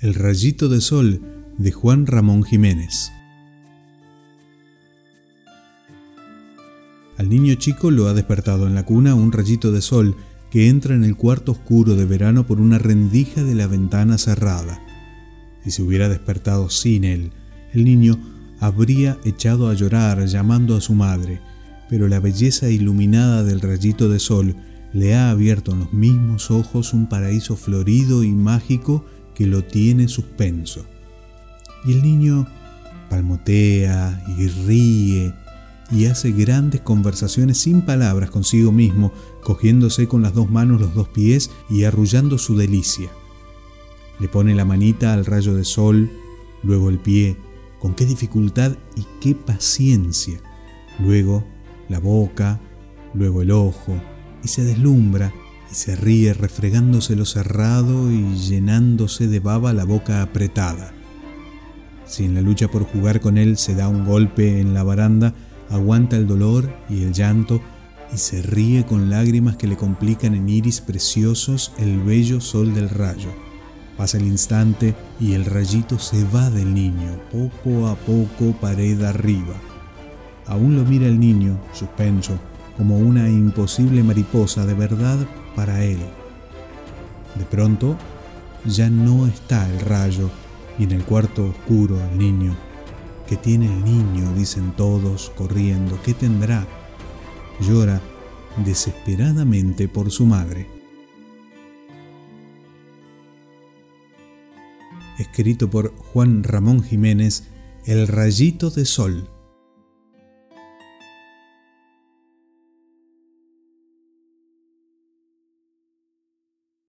El rayito de sol de Juan Ramón Jiménez. Al niño chico lo ha despertado en la cuna un rayito de sol que entra en el cuarto oscuro de verano por una rendija de la ventana cerrada. Si se hubiera despertado sin él, el niño habría echado a llorar llamando a su madre, pero la belleza iluminada del rayito de sol le ha abierto en los mismos ojos un paraíso florido y mágico que lo tiene suspenso. Y el niño palmotea y ríe y hace grandes conversaciones sin palabras consigo mismo, cogiéndose con las dos manos los dos pies y arrullando su delicia. Le pone la manita al rayo de sol, luego el pie, con qué dificultad y qué paciencia, luego la boca, luego el ojo, y se deslumbra y se ríe refregándose lo cerrado y llenándose de baba la boca apretada. Si en la lucha por jugar con él se da un golpe en la baranda, aguanta el dolor y el llanto y se ríe con lágrimas que le complican en iris preciosos el bello sol del rayo. Pasa el instante y el rayito se va del niño, poco a poco pared arriba. Aún lo mira el niño, suspenso, como una imposible mariposa de verdad para él. De pronto, ya no está el rayo y en el cuarto oscuro el niño. ¿Qué tiene el niño? dicen todos corriendo. ¿Qué tendrá? Llora desesperadamente por su madre. Escrito por Juan Ramón Jiménez, El rayito de sol.